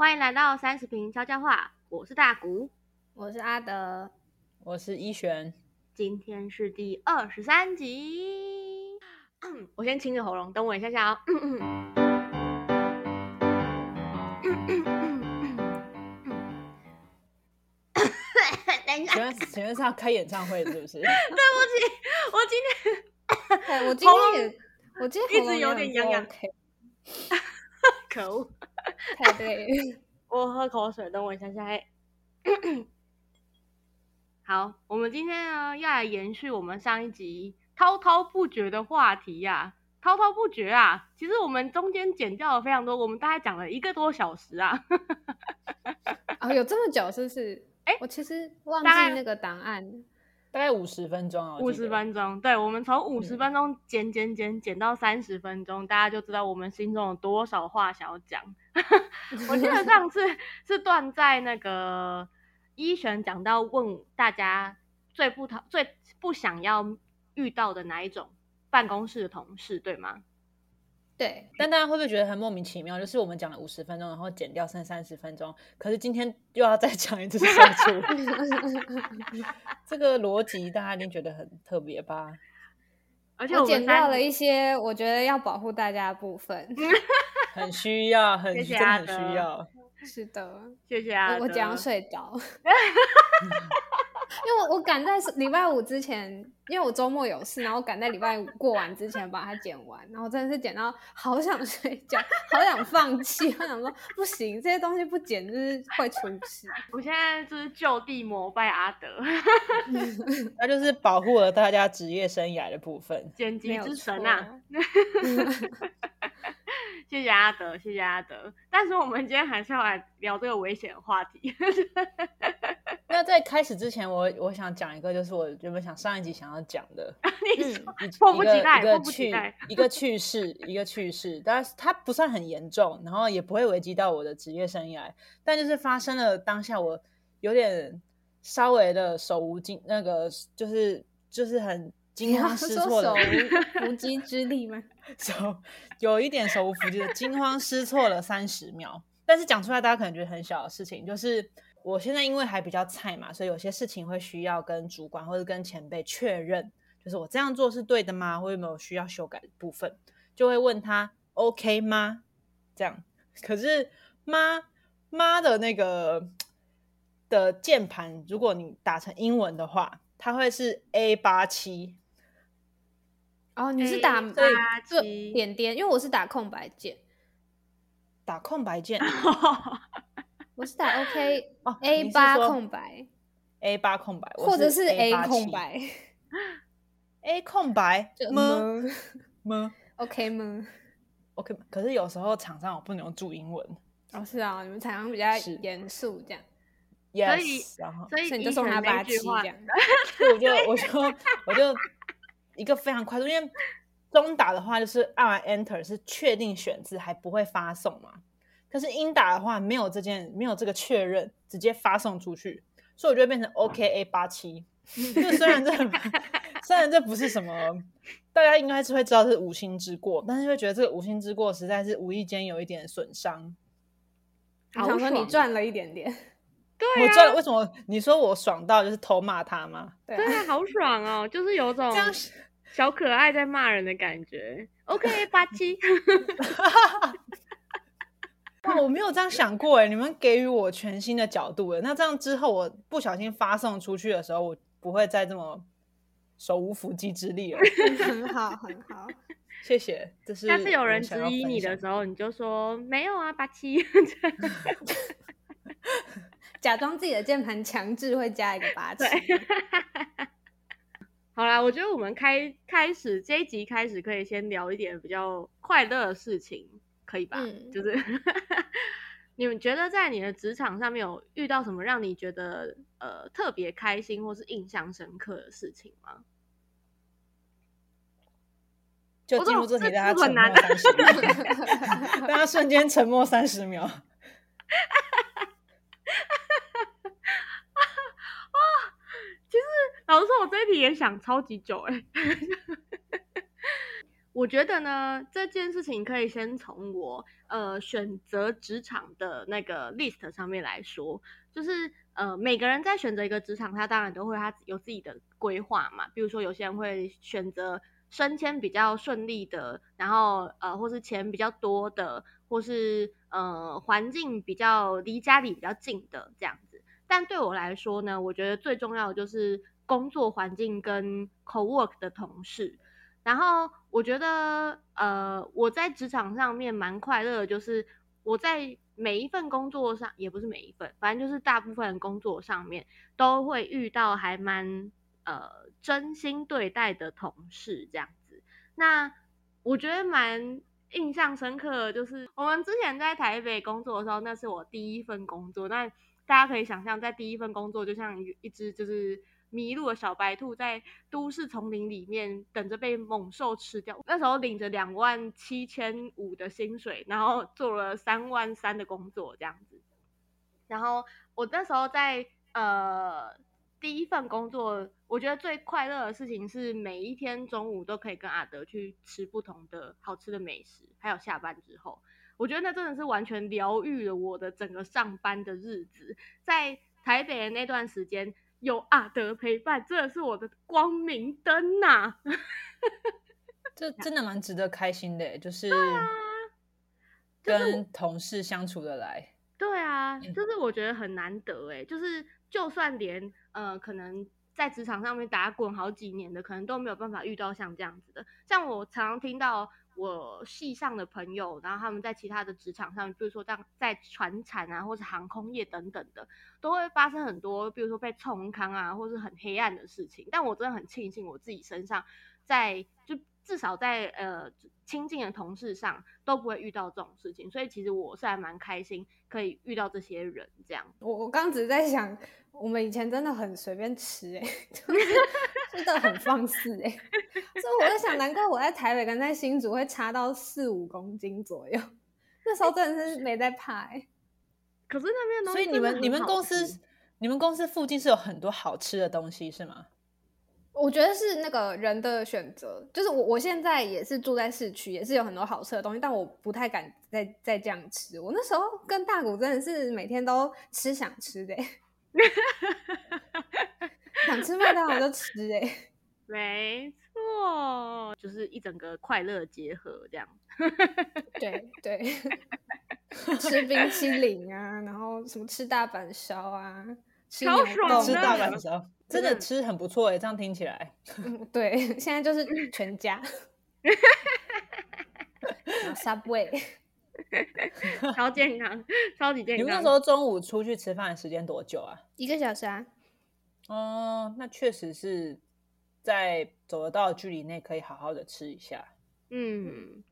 欢迎来到三十平悄悄话，我是大谷，我是阿德，我是一璇。今天是第二十三集，我先清个喉咙，等我一下下哦。等一下，请问请问是要开演唱会是不是？对不起，我今天 哎我今天也，我今天一直有点痒痒 可恶，太对了，我喝口水，等我一下下。嘿好，我们今天呢要来延续我们上一集滔滔不绝的话题呀、滔滔不绝啊！其实我们中间剪掉了非常多，我们大概讲了一个多小时啊。哦，有这么久是不是？哎我其实忘记那个档案，大概五十分钟啊，我五十分钟，对，我们从五十嗯分钟减减减减到三十分钟，大家就知道我们心中有多少话想要讲。我记得上次是断在那个一璇讲到问大家最不讨最不想要遇到的哪一种办公室的同事，对吗？对，但大家会不会觉得很莫名其妙？就是我们讲了五十分钟，然后减掉剩三十分钟，可是今天又要再讲一次社畜，这个逻辑大家一定觉得很特别吧？而且我我们三剪掉了一些我觉得要保护大家的部分。很需要，很谢谢真的很阿德需要。是的，谢谢啊，我我即将睡着，因为我我赶在礼拜五之前，因为我周末有事，然后我赶在礼拜五过完之前把它剪完，然后真的是剪到好想睡觉，好想放弃，我想说不行，这些东西不剪就是会出事。我现在就是就地膜拜阿德，那就是保护了大家职业生涯的部分。剪辑之神啊！错谢谢阿德，谢谢阿德。但是我们今天还是要来聊这个危险的话题。那在开始之前，我我想讲一个，就是我原本想上一集想要讲的，你说一迫不及待迫一个趣不及待一个趣事，一个趣事，但是它不算很严重，然后也不会危及到我的职业生涯，但就是发生了当下我有点稍微的手无惊，那个就是就是很你 惊慌失措的手无无鸡之力吗？手有一点手无缚鸡的惊慌失措了三十秒，但是讲出来大家可能觉得很小的事情，就是我现在因为还比较菜嘛，所以有些事情会需要跟主管或者跟前辈确认，就是我这样做是对的吗？或有没有需要修改的部分，就会问他 OK 吗？这样，可是妈妈的那个的键盘，如果你打成英文的话，它会是 A 八七。哦，你是打八就七点点，因为我是打空白键，打空白键 我是打 OK 哦 A 八空白，A 八空白，或者是 A 空白，A 空白么么 么 OK 吗？OK，可是有时候厂商我不能用注英文哦，是啊，你们场上比较严肃这样，所以，yes，然后所以你就送他八七这样。所以我就我就我就一个非常快速，因为中打的话就是按完 Enter 是确定选字还不会发送嘛，可是英打的话没有这件没有这个确认，直接发送出去，所以我就会变成 OKA 八七。就虽然这虽然这不是什么，大家应该是会知道是无心之过，但是会觉得这个无心之过实在是无意间有一点损伤。我想说你爽赚了一点点，对啊，我赚了，为什么你说我爽到就是偷骂他吗？对好爽哦，就是有种小可爱在骂人的感觉。OK，八七，哇，我没有这样想过哎，你们给予我全新的角度了。那这样之后，我不小心发送出去的时候，我不会再这么手无缚鸡之力了。很 好很好。谢谢，这是下次有人质疑你的时候，你就说没有啊，八七。假装自己的键盘强制会加一个八七，好啦，我觉得我们开开始这一集开始可以先聊一点比较快乐的事情，可以吧？嗯就是 你们觉得在你的职场上面有遇到什么让你觉得呃特别开心或是印象深刻的事情吗？就进入这题，这大家沉默三十秒，大家瞬间沉默三十秒。其实老实说，我这一题也想超级久哎、我觉得呢，这件事情可以先从我呃选择职场的那个 list 上面来说，就是呃每个人在选择一个职场，他当然都会他有自己的规划嘛。比如说有些人会选择升迁比较顺利的，然后呃或是钱比较多的，或是呃环境比较离家里比较近的这样子。但对我来说呢，我觉得最重要的就是工作环境跟 co work 的同事。然后我觉得，呃，我在职场上面蛮快乐的，就是我在每一份工作上，也不是每一份，反正就是大部分工作上面都会遇到还蛮呃真心对待的同事这样子。那我觉得蛮印象深刻的，就是我们之前在台北工作的时候，那是我第一份工作。那大家可以想象，在第一份工作就像一只就是。迷路的小白兔在都市丛林里面等着被猛兽吃掉。那时候领着两万七千五的薪水，然后做了三万三的工作这样子。然后我那时候在呃第一份工作，我觉得最快乐的事情是每一天中午都可以跟阿德去吃不同的好吃的美食，还有下班之后，我觉得那真的是完全疗愈了我的整个上班的日子。在台北的那段时间。有阿德陪伴，真的是我的光明灯呐！这 真的蛮值得开心的，就是跟同事相处的来。对啊，就是我觉得很难得哎，就是就算连呃，可能在职场上面打滚好几年的，可能都没有办法遇到像这样子的。像我常常听到。我系上的朋友，然后他们在其他的职场上，比如说当在船产啊，或是航空业等等的，都会发生很多，比如说被冲康啊，或是很黑暗的事情。但我真的很庆幸我自己身上，在至少在呃亲近的同事上都不会遇到这种事情，所以其实我是还蛮开心可以遇到这些人这样。我我刚只是在想，我们以前真的很随便吃哎。真的很放肆哎，所以我在想，难怪我在台北跟在新竹会差到四五公斤左右。那时候真的是没在怕哎。可是那边东西，所以你们你们公司你们公司附近是有很多好吃的东西是吗？我觉得是那个人的选择，就是我我现在也是住在市区，也是有很多好吃的东西，但我不太敢再再这样吃。我那时候跟大谷真的是每天都吃想吃的。想吃麦当劳就吃哎，没错，就是一整个快乐结合这样。对对，吃冰淇淋啊，然后什么吃大阪烧啊，超爽吃大阪烧，真的吃很不错哎，这样听起来。对，现在就是 全家。Subway，超健康，超级健康。你们那时候中午出去吃饭的时间多久啊？一个小时啊。哦，那确实是在走得到的距离内可以好好的吃一下。嗯，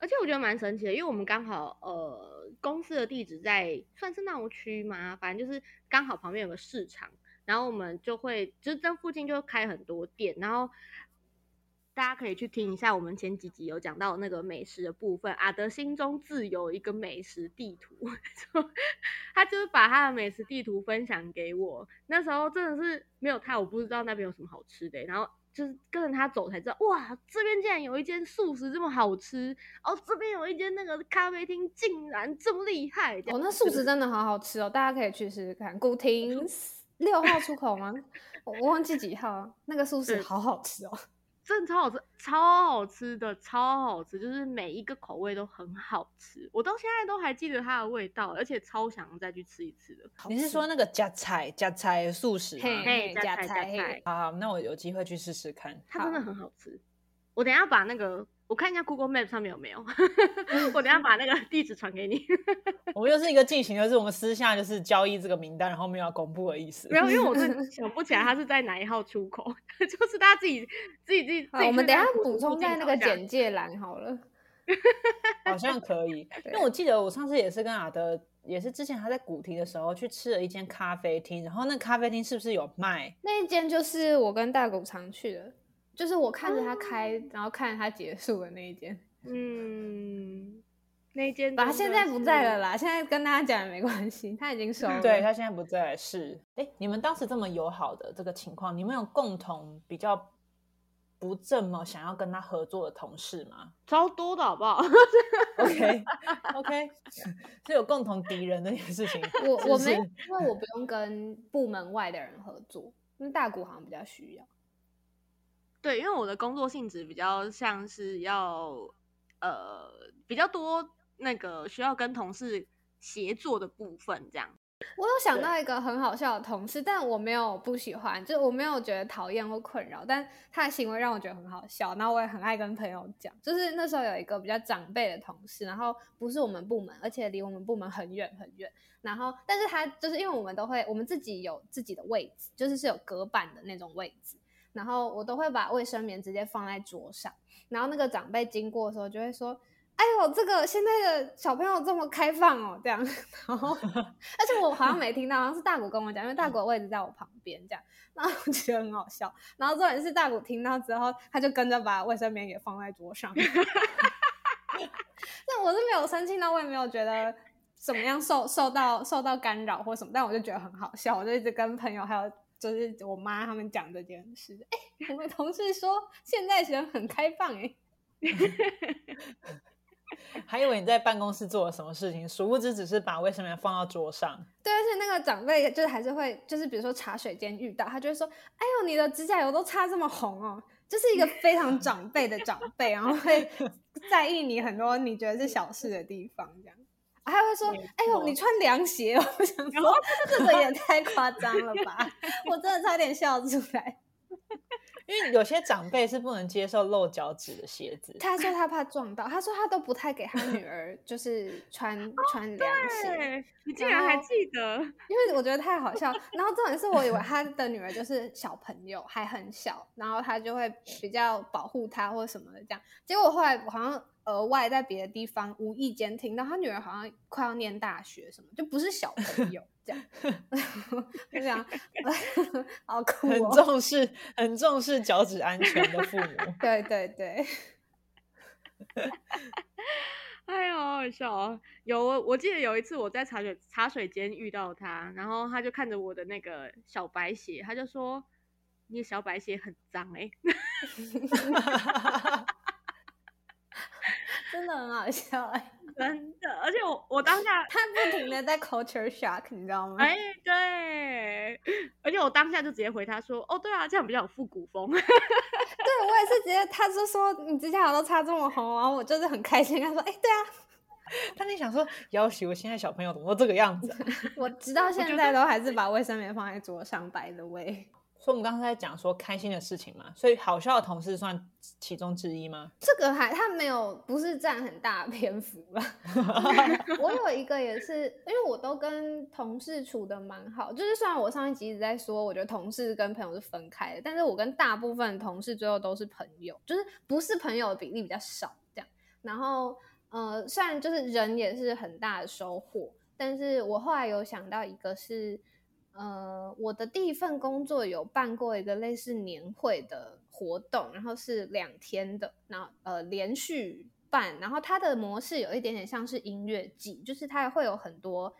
而且我觉得蛮神奇的，因为我们刚好呃公司的地址在算是闹区嘛，反正就是刚好旁边有个市场，然后我们就会就是这附近就开很多店，然后。大家可以去听一下，我们前几集有讲到那个美食的部分。阿德心中自有一个美食地图，他就是把他的美食地图分享给我。那时候真的是没有他，我不知道那边有什么好吃的。然后就是跟着他走才知道，哇，这边竟然有一间素食这么好吃哦！这边有一间那个咖啡厅竟然这么厉害哦！那素食真的好好吃哦，大家可以去试试看。古 亭六号出口吗？我忘记几号。那个素食好好吃哦。真的超好吃，超好吃的，超好吃，就是每一个口味都很好吃，我到现在都还记得它的味道，而且超想再去吃一次的。你是说那个夹菜夹菜素食吗？嘿，夹菜夹菜。好，那我有机会去试试看。它真的很好吃，我等下把那个。我看一下 Google Map 上面有没有，我等下把那个地址传给你。我们又是一个进行，就是我们私下就是交易这个名单，然后没有要公布的意思。没有，因为我是 想不起来他是在哪一号出口，就是大家自己自己自己。我们等下补充在那个简介栏好了。好像可以，因为我记得我上次也是跟阿德，也是之前他在古亭的时候去吃了一间咖啡厅，然后那咖啡厅是不是有卖？那一间就是我跟大谷常去的。就是我看着他开，然后看着他结束的那一间，嗯，那一间，他现在不在了啦。现在跟大家讲也没关系，他已经收了。对他现在不在，是。哎，你们当时这么友好的这个情况，你们有共同比较不这么想要跟他合作的同事吗？超多的好不好？OK OK，是有共同敌人的一件事情。我我没，因为我不用跟部门外的人合作，因为大股好像比较需要。对，因为我的工作性质比较像是要呃比较多那个需要跟同事协作的部分，这样。我有想到一个很好笑的同事，但我没有不喜欢，就是我没有觉得讨厌或困扰，但他的行为让我觉得很好笑，然后我也很爱跟朋友讲。就是那时候有一个比较长辈的同事，然后不是我们部门，而且离我们部门很远很远。然后，但是他就是因为我们都会，我们自己有自己的位置，就是是有隔板的那种位置，然后我都会把卫生棉直接放在桌上，然后那个长辈经过的时候就会说。哎呦，这个现在的小朋友这么开放哦，这样，然后 而且我好像没听到，好像是大谷跟我讲，因为大谷的位置在我旁边，这样，然后我觉得很好笑。然后重点是大谷听到之后，他就跟着把卫生棉也放在桌上。那我是没有生气，那我也没有觉得怎么样受受到受到干扰或什么，但我就觉得很好笑，我就一直跟朋友还有就是我妈他们讲这件事。哎、我们同事说现在人很开放、哎。还以为你在办公室做了什么事情，殊不知只是把卫生棉放到桌上。对，而且那个长辈就是还是会，就是比如说茶水间遇到，他就会说：“哎呦，你的指甲油都擦这么红哦。”就是一个非常长辈的长辈，然后会 在意你很多你觉得是小事的地方，这样。还会说：“哎呦，你穿凉鞋哦！”我想说，这个也太夸张了吧！我真的差点笑出来。因为有些长辈是不能接受露脚趾的鞋子，他说他怕撞到，他说他都不太给他女儿就是穿穿凉鞋。对，你竟然还记得？因为我觉得太好笑。然后重点是我以为他的女儿就是小朋友，还很小，然后他就会比较保护她或什么的这样。结果后来我好像额外在别的地方无意间听到他女儿好像快要念大学什么，就不是小朋友这样。就这样，好酷很哦！重视很重视脚趾安全的父母。对对对，哎呦，好好笑哦！有我我记得有一次我在茶水茶水间遇到他，然后他就看着我的那个小白鞋，他就说：“你的小白鞋很脏哎、真的很好笑哎、真的。而且我我当下，他不停的在 culture shock，你知道吗？哎，对，而且我当下就直接回他说：“哦，对啊，这样比较有复古风。”对我也是直接，他就说你指甲油都擦这么红，然后我就是很开心，他说：“哎、对啊，他你想说，要许我现在小朋友怎么都这个样子、啊？我直到现在都还是把卫生棉放在桌上摆的位。所以我们刚才在讲说开心的事情嘛，所以好笑的同事算其中之一吗？这个还他没有不是占很大的篇幅吧。我有一个也是，因为我都跟同事处的蛮好，就是虽然我上一集一直在说，我觉得同事跟朋友是分开的，但是我跟大部分同事最后都是朋友，就是不是朋友的比例比较少这样。然后呃，虽然就是人也是很大的收获，但是我后来有想到一个是。呃，我的第一份工作有办过一个类似年会的活动，然后是两天的，然后呃连续办，然后它的模式有一点点像是音乐季，就是它会有很多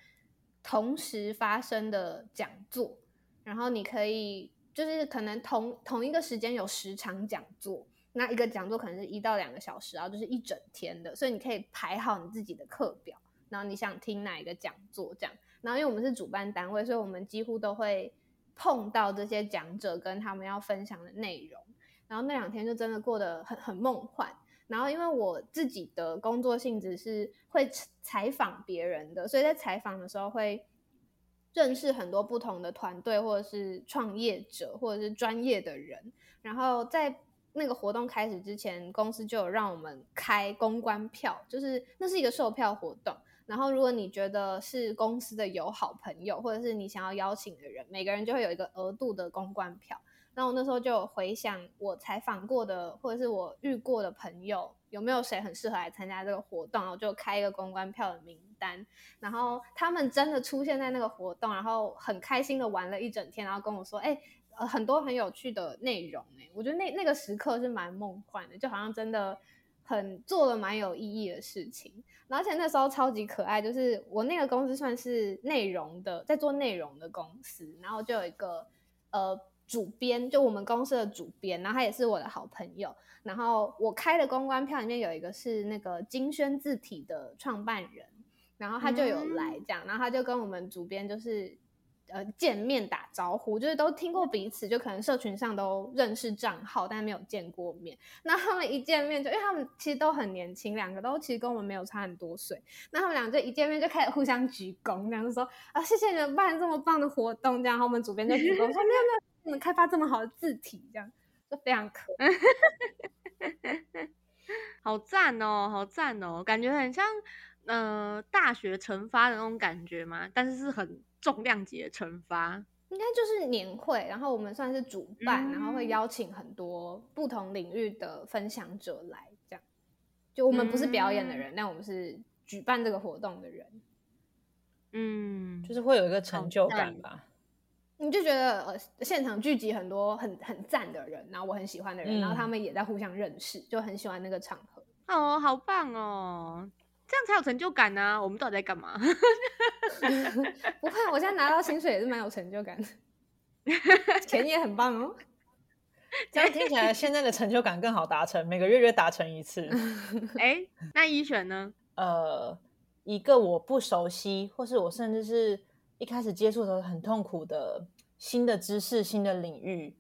同时发生的讲座，然后你可以就是可能同同一个时间有十场讲座，那一个讲座可能是一到两个小时，然后就是一整天的，所以你可以排好你自己的课表，然后你想听哪一个讲座这样。然后因为我们是主办单位，所以我们几乎都会碰到这些讲者跟他们要分享的内容。然后那两天就真的过得很很梦幻。然后因为我自己的工作性质是会采访别人的，所以在采访的时候会认识很多不同的团队，或者是创业者，或者是专业的人。然后在那个活动开始之前，公司就有让我们开公关票，就是那是一个售票活动。然后，如果你觉得是公司的友好朋友，或者是你想要邀请的人，每个人就会有一个额度的公关票。然后我那时候就回想我采访过的，或者是我遇过的朋友，有没有谁很适合来参加这个活动？我就开一个公关票的名单。然后他们真的出现在那个活动，然后很开心的玩了一整天，然后跟我说：“哎、呃，很多很有趣的内容。”哎，我觉得那那个时刻是蛮梦幻的，就好像真的很做了蛮有意义的事情。而且那时候超级可爱，就是我那个公司算是内容的，在做内容的公司，然后就有一个呃主编，就我们公司的主编，然后他也是我的好朋友。然后我开的公关票里面有一个是那个金宣字体的创办人，然后他就有来讲，然后他就跟我们主编就是呃见面打招呼，就是都听过彼此，就可能社群上都认识账号，但没有见过面。那他们一见面就，因为他们其实都很年轻，两个都其实跟我们没有差很多岁，那他们俩就一见面就开始互相鞠躬，这样说啊谢谢你们办这么棒的活动，这样，然后我们主编就鞠躬说没有没有，你们开发这么好的字体，这样。就非常可爱，好赞哦，好赞哦，感觉很像呃大学惩罚的那种感觉嘛，但是是很重量级的惩罚，应该就是年会，然后我们算是主办，然后会邀请很多不同领域的分享者来，这样，就我们不是表演的人，但我们是举办这个活动的人，嗯，就是会有一个成就感。吧。你就觉得呃，现场聚集很多很很赞的人，然后我很喜欢的人，然后他们也在互相认识，就很喜欢那个场合。哦，好棒哦，这样才有成就感呢。我们到底在干嘛？不会，我现在拿到薪水也是蛮有成就感的，钱也很棒哦。这样听起来，现在的成就感更好达成，每个月月达成一次。哎，那一选呢？呃，一个我不熟悉，或是我甚至是。一开始接触的时候很痛苦的新的知识、新的领域，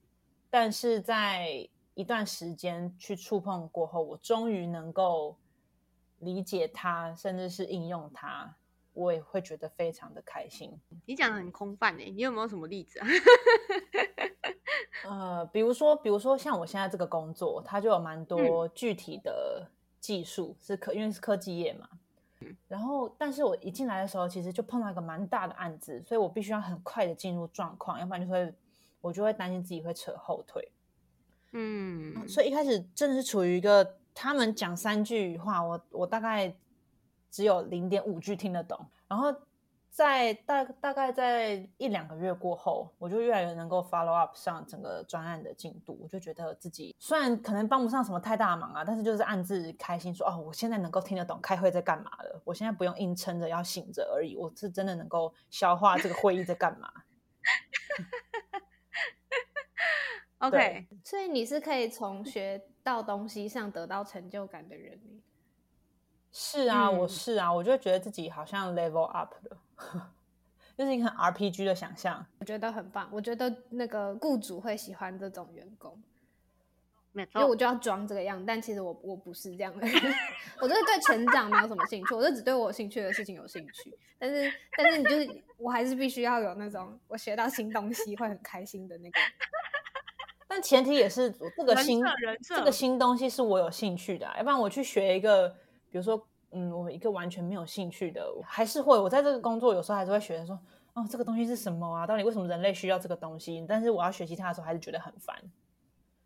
但是在一段时间去触碰过后，我终于能够理解它，甚至是应用它，我也会觉得非常的开心。你讲的很空泛诶，你有没有什么例子啊？呃，比如说，比如说像我现在这个工作，它就有蛮多具体的技术，是科，因为是科技业嘛。然后，但是我一进来的时候，其实就碰到一个蛮大的案子，所以我必须要很快的进入状况，要不然就会我就会担心自己会扯后腿。嗯，所以一开始真的是处于一个他们讲三句话，我我大概只有零点五句听得懂，然后。在大大概在一两个月过后，我就越来越能够 follow up 上整个专案的进度。我就觉得自己虽然可能帮不上什么太大忙啊，但是就是暗自开心，说哦，我现在能够听得懂开会在干嘛了。我现在不用硬撑着要醒着而已，我是真的能够消化这个会议在干嘛。OK，所以你是可以从学到东西上得到成就感的人。是啊，我是啊，我就觉得自己好像 level up 了。就是一个 RPG 的想象，我觉得很棒。我觉得那个雇主会喜欢这种员工，没错。因为我就要装这个样，但其实我我不是这样的人。我就是对成长没有什么兴趣，我就只对我兴趣的事情有兴趣。但是，但是你就是我还是必须要有那种我学到新东西会很开心的那个。但前提也是这个新这个新东西是我有兴趣的，要不然我去学一个，比如说。嗯，我一个完全没有兴趣的，还是会我在这个工作有时候还是会学说，哦，这个东西是什么啊？到底为什么人类需要这个东西？但是我要学习它的时候，还是觉得很烦。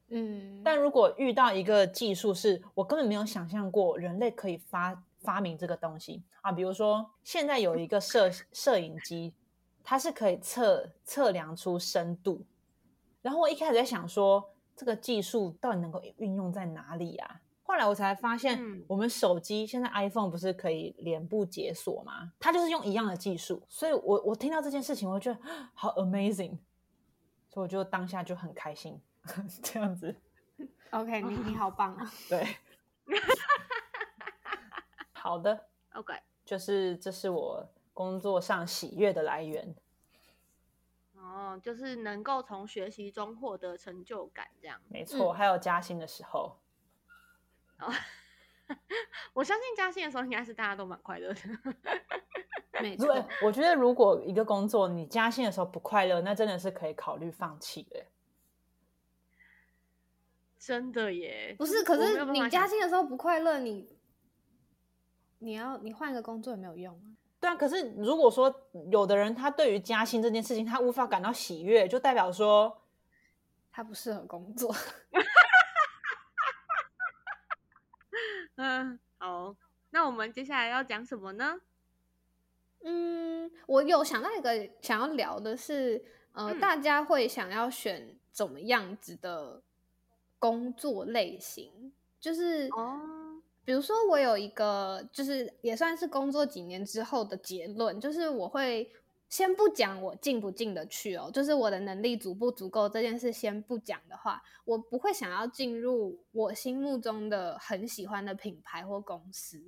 嗯，但如果遇到一个技术是我根本没有想象过人类可以发发明这个东西啊，比如说现在有一个摄摄影机，它是可以测测量出深度，然后我一开始在想说，这个技术到底能够运用在哪里啊？后来我才发现，我们手机现在 iPhone 不是可以脸部解锁吗？它就是用一样的技术，所以我我听到这件事情，我觉得好 amazing，所以我就当下就很开心，这样子。OK，你你好棒啊！对，好的，OK，就是这是我工作上喜悦的来源。哦，就是能够从学习中获得成就感，这样。没错，还有加薪的时候。哦，我相信加薪的时候应该是大家都蛮快乐的。没错，我觉得如果一个工作你加薪的时候不快乐，那真的是可以考虑放弃的。真的耶，不是？可是你加薪的时候不快乐，你你要你换一个工作也没有用啊。对啊，可是如果说有的人他对于加薪这件事情他无法感到喜悦，就代表说他不适合工作。嗯，好，那我们接下来要讲什么呢？嗯，我有想到一个想要聊的是，呃，大家会想要选怎么样子的工作类型？就是哦，比如说我有一个，就是也算是工作几年之后的结论，就是我会先不讲我进不进得去哦，就是我的能力足不足够这件事先不讲的话，我不会想要进入我心目中的很喜欢的品牌或公司，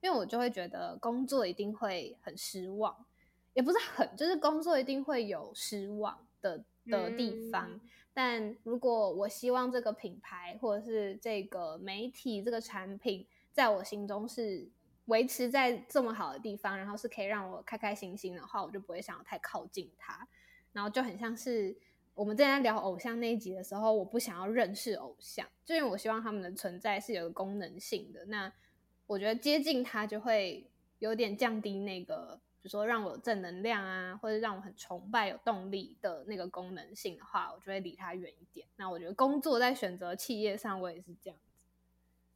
因为我就会觉得工作一定会很失望，也不是很，就是工作一定会有失望的的地方。嗯但如果我希望这个品牌或者是这个媒体这个产品，在我心中是维持在这么好的地方，然后是可以让我开开心心的话，我就不会想要太靠近他。然后就很像是我们正在聊偶像那一集的时候，我不想要认识偶像，就因为我希望他们的存在是有功能性的。那我觉得接近他就会有点降低那个，比如说让我有正能量啊，或者让我很崇拜、有动力的那个功能性的话，我就会离他远一点。那我觉得工作在选择企业上，我也是这样。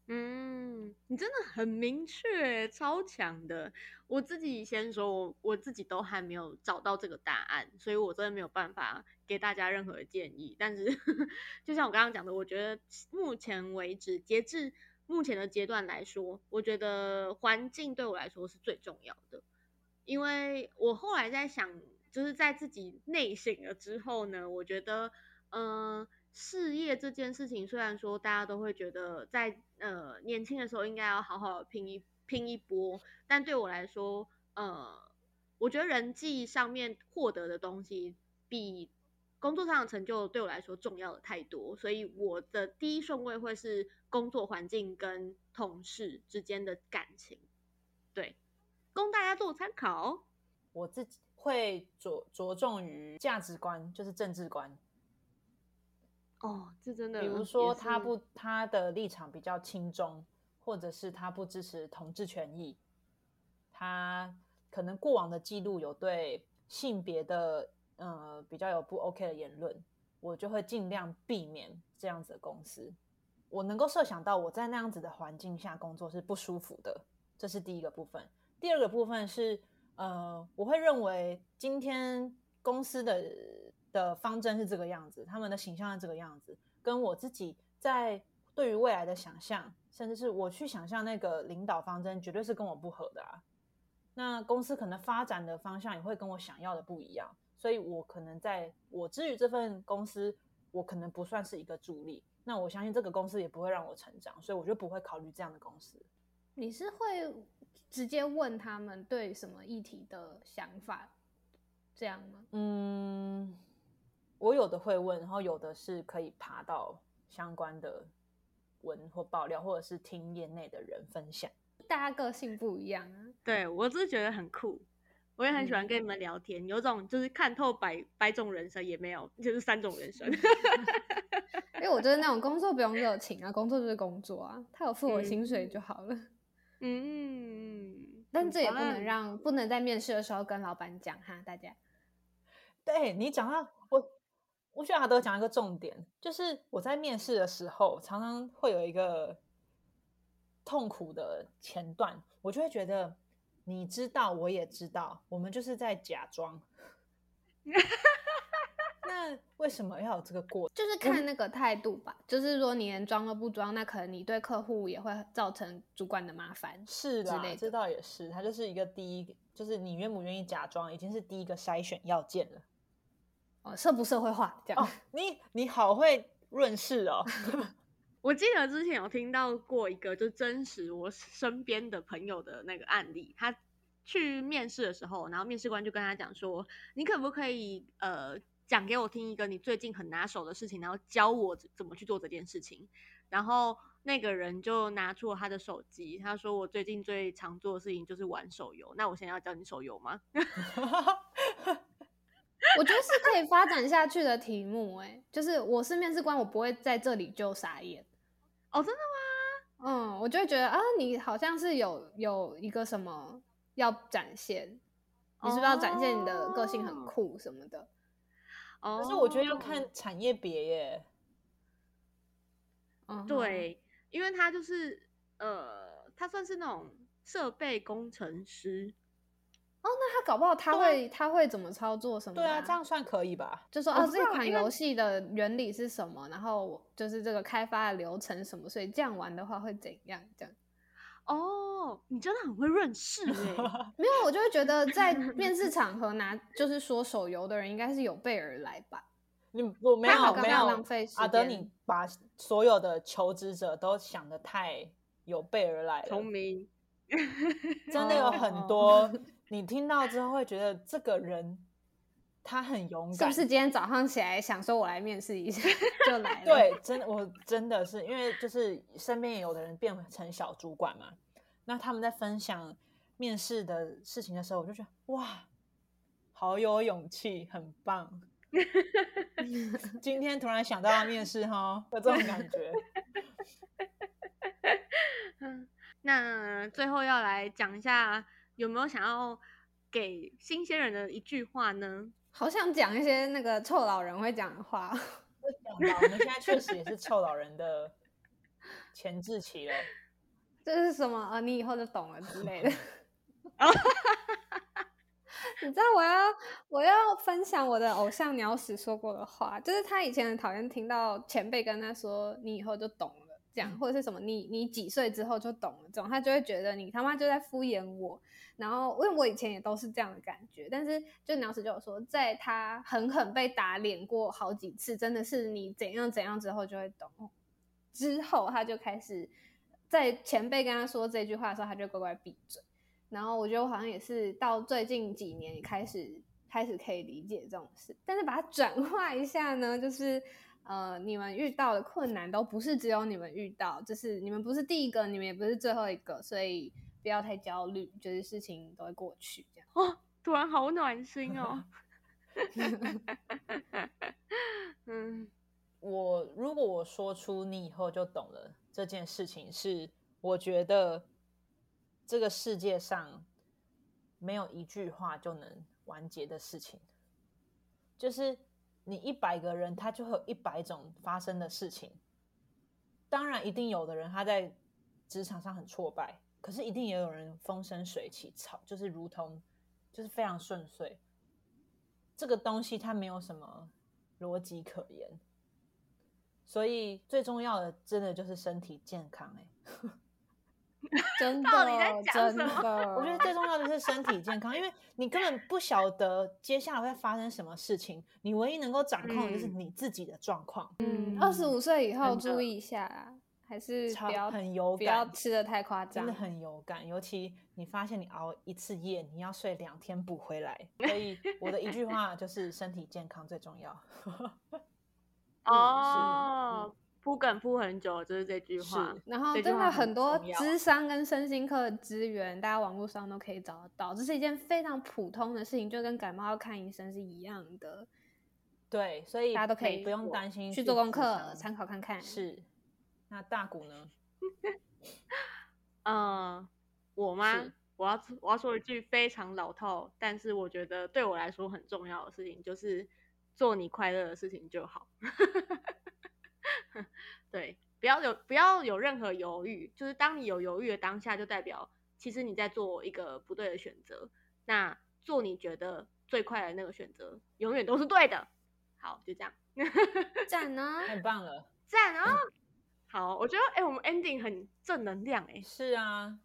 嗯，你真的很明确，超强的。我自己先说，我我自己都还没有找到这个答案，所以我真的没有办法给大家任何建议。但是，就像我刚刚讲的，我觉得目前为止，截至目前的阶段来说，我觉得环境对我来说是最重要的。因为我后来在想，就是在自己内省了之后呢，我觉得，嗯、事业这件事情，虽然说大家都会觉得在呃年轻的时候应该要好好拼一拼一波，但对我来说，呃，我觉得人际上面获得的东西比工作上的成就对我来说重要的太多，所以我的第一顺位会是工作环境跟同事之间的感情，对，供大家做参考。我自己会着着重于价值观，就是政治观。哦，这真的，比如说他不他的立场比较轻中，或者是他不支持同志权益，他可能过往的记录有对性别的呃比较有不 OK 的言论，我就会尽量避免这样子的公司。我能够设想到我在那样子的环境下工作是不舒服的，这是第一个部分。第二个部分是呃，我会认为今天公司的的方针是这个样子，他们的形象是这个样子，跟我自己在对于未来的想象，甚至是我去想象那个领导方针，绝对是跟我不合的啊。那公司可能发展的方向也会跟我想要的不一样，所以我可能在我之于这份公司，我可能不算是一个助力。那我相信这个公司也不会让我成长，所以我就不会考虑这样的公司。你是会直接问他们对什么议题的想法，这样吗？嗯，我有的会问，然后有的是可以爬到相关的文或爆料，或者是听业内的人分享。大家个性不一样啊。对我只是觉得很酷，我也很喜欢跟你们聊天，有种就是看透百百种人生也没有，就是三种人生。因为我就是那种工作不用热情啊，工作就是工作啊，他有付我薪水就好了。嗯，但这也不能让，不能在面试的时候跟老板讲哈，大家。对你讲到我，我觉得阿德讲一个重点，就是我在面试的时候，常常会有一个痛苦的前段，我就会觉得你知道，我也知道，我们就是在假装。那为什么要有这个过？就是看那个态度吧，就是说你连装都不装，那可能你对客户也会造成主管的麻烦。是的这倒也是，它就是一个第一，就是你愿不愿意假装，已经是第一个筛选要件了。哦，社不社会化这样。哦，你你好会润饰哦。我记得之前有听到过一个，就真实我身边的朋友的那个案例，他去面试的时候，然后面试官就跟他讲说，你可不可以呃讲给我听一个你最近很拿手的事情，然后教我怎怎么去做这件事情。然后那个人就拿出了他的手机，他说我最近最常做的事情就是玩手游。那我现在要教你手游吗？我觉得是可以发展下去的题目、欸，哎，就是我是面试官，我不会在这里就傻眼。哦，真的吗？嗯，我就会觉得啊，你好像是有有一个什么要展现，你是不是要展现你的个性很酷什么的？哦，可是我觉得要看产业别耶。对，因为他就是呃，他算是那种设备工程师，哦，那他搞不好他会他会怎么操作什么的、对啊，这样算可以吧？就说哦，这款游戏的原理是什么，然后就是这个开发的流程什么，所以这样玩的话会怎样？这样哦，你真的很会润事哎。没有，我就会觉得在 面试场合拿就是说手游的人应该是有备而来吧。你我没有没有浪费时阿德，间你把所有的求职者都想的太有备而来了，聪明，真的有很哦多，你听到之后会觉得这个人他很勇敢，是不是今天早上起来想说我来面试一下 就来了？对，真的，我真的是因为就是身边也有的人变成小主管嘛，那他们在分享面试的事情的时候，我就觉得哇，好有勇气，很棒。今天突然想到要面试哈，有这种感觉。嗯，那最后要来讲一下，有没有想要给新鲜人的一句话呢？好想讲一些那个臭老人会讲的话。就讲吧，我们现在确实也是臭老人的前置期了。这是什么？呃，你以后就懂了之类的。你知道我要我要分享我的偶像鸟屎说过的话，就是他以前很讨厌听到前辈跟他说你以后就懂了这样，或者是什么你你几岁之后就懂了这种，他就会觉得你他妈就在敷衍我。然后因为我以前也都是这样的感觉，但是就鸟屎就有说，在他狠狠被打脸过好几次，真的是你怎样怎样之后就会懂。之后他就开始在前辈跟他说这句话的时候，他就乖乖闭嘴。然后我觉得我好像也是到最近几年开始开始可以理解这种事，但是把它转化一下呢，就是呃，你们遇到的困难都不是只有你们遇到，就是你们不是第一个，你们也不是最后一个，所以不要太焦虑，就是事情都会过去这样。哦，突然好暖心哦。嗯，我如果我说出你以后就懂了这件事情，是我觉得这个世界上没有一句话就能完结的事情，就是你一百个人，他就会有一百种发生的事情。当然，一定有的人他在职场上很挫败，可是一定也有人风生水起，操，就是如同就是非常顺遂。这个东西它没有什么逻辑可言。所以最重要的，真的就是身体健康、欸。真的，到底在讲真什么的，我觉得最重要的是身体健康，因为你根本不晓得接下来会发生什么事情，你唯一能够掌控的就是嗯你自己的状况。嗯，二十五岁以后注意一下啦，还是不要很有不要吃的太夸张，真的很有感，尤其你发现你熬一次夜，你要睡两天补回来。所以我的一句话就是身体健康最重要。哦，铺梗铺很久，就是这句话。然后真的很很多智商跟身心科的资源，大家网络上都可以找得到，这是一件非常普通的事情，就跟感冒要看医生是一样的，对，所以大家都可以不用担心去做功智课参考看看。是，那大谷呢？嗯，我吗？我要我要说一句非常老套，但是我觉得对我来说很重要的事情，就是做你快乐的事情就好。对，不要有不要有任何犹豫，就是当你有犹豫的当下，就代表其实你在做一个不对的选择。那做你觉得最快的那个选择，永远都是对的。好，就这样，赞呢？太棒了！赞啊！好，我觉得哎、我们 ending 很正能量哎、是啊，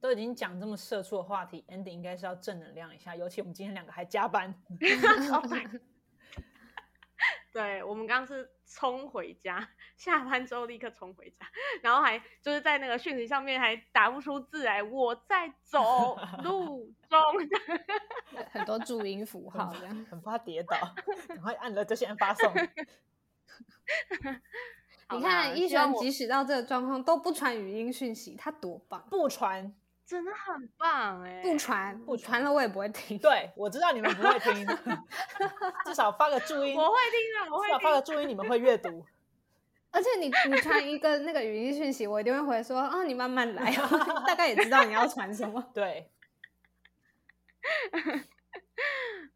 都已经讲这么社畜的话题，ending 应该是要正能量一下。尤其我们今天两个还加班，对，我们刚刚是冲回家，下班之后立刻冲回家，然后还就是在那个讯息上面还打不出字来，我在走 路中。很多注音符号这样。很怕跌倒，赶快按了就先发送。你看，医希望我生即使到这个状况都不传语音讯息，他多棒！不传，真的很棒哎、不传，不传了我也不会听。对我知道你们不会听，至少发个注音，我会听的，我会至少发个听。注音，你们会阅读。而且你你传一个那个语音讯息，我一定会回说，哦，你慢慢来，大概也知道你要传什么。对，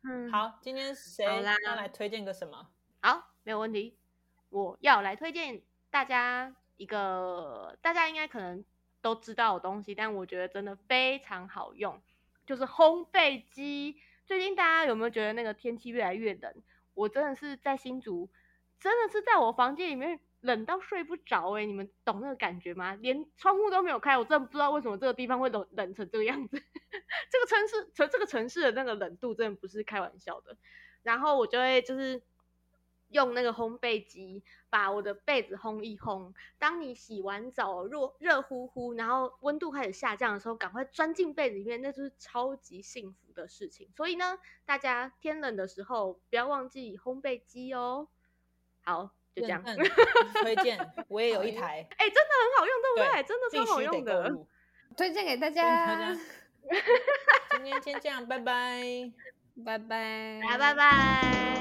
嗯，好，今天谁要来推荐个什么？好，没有问题。我要来推荐大家一个大家应该可能都知道的东西，但我觉得真的非常好用，就是烘焙机。最近大家有没有觉得那个天气越来越冷？我真的是在新竹，真的是在我房间里面冷到睡不着哎、你们懂那个感觉吗？连窗户都没有开，我真的不知道为什么这个地方会冷冷成这个样子。这个城市，这这个城市的那个冷度真的不是开玩笑的。然后我就会就是用那个烘焙机把我的被子烘一烘。当你洗完澡热热乎乎，然后温度开始下降的时候，赶快钻进被子里面，那就是超级幸福的事情。所以呢，大家天冷的时候不要忘记烘焙机哦。好，就这样。推荐，我也有一台，哎、真的很好用，对不对？对，真的必超好用的。推荐给大家家，今天先这样，拜拜。拜拜，来，拜拜。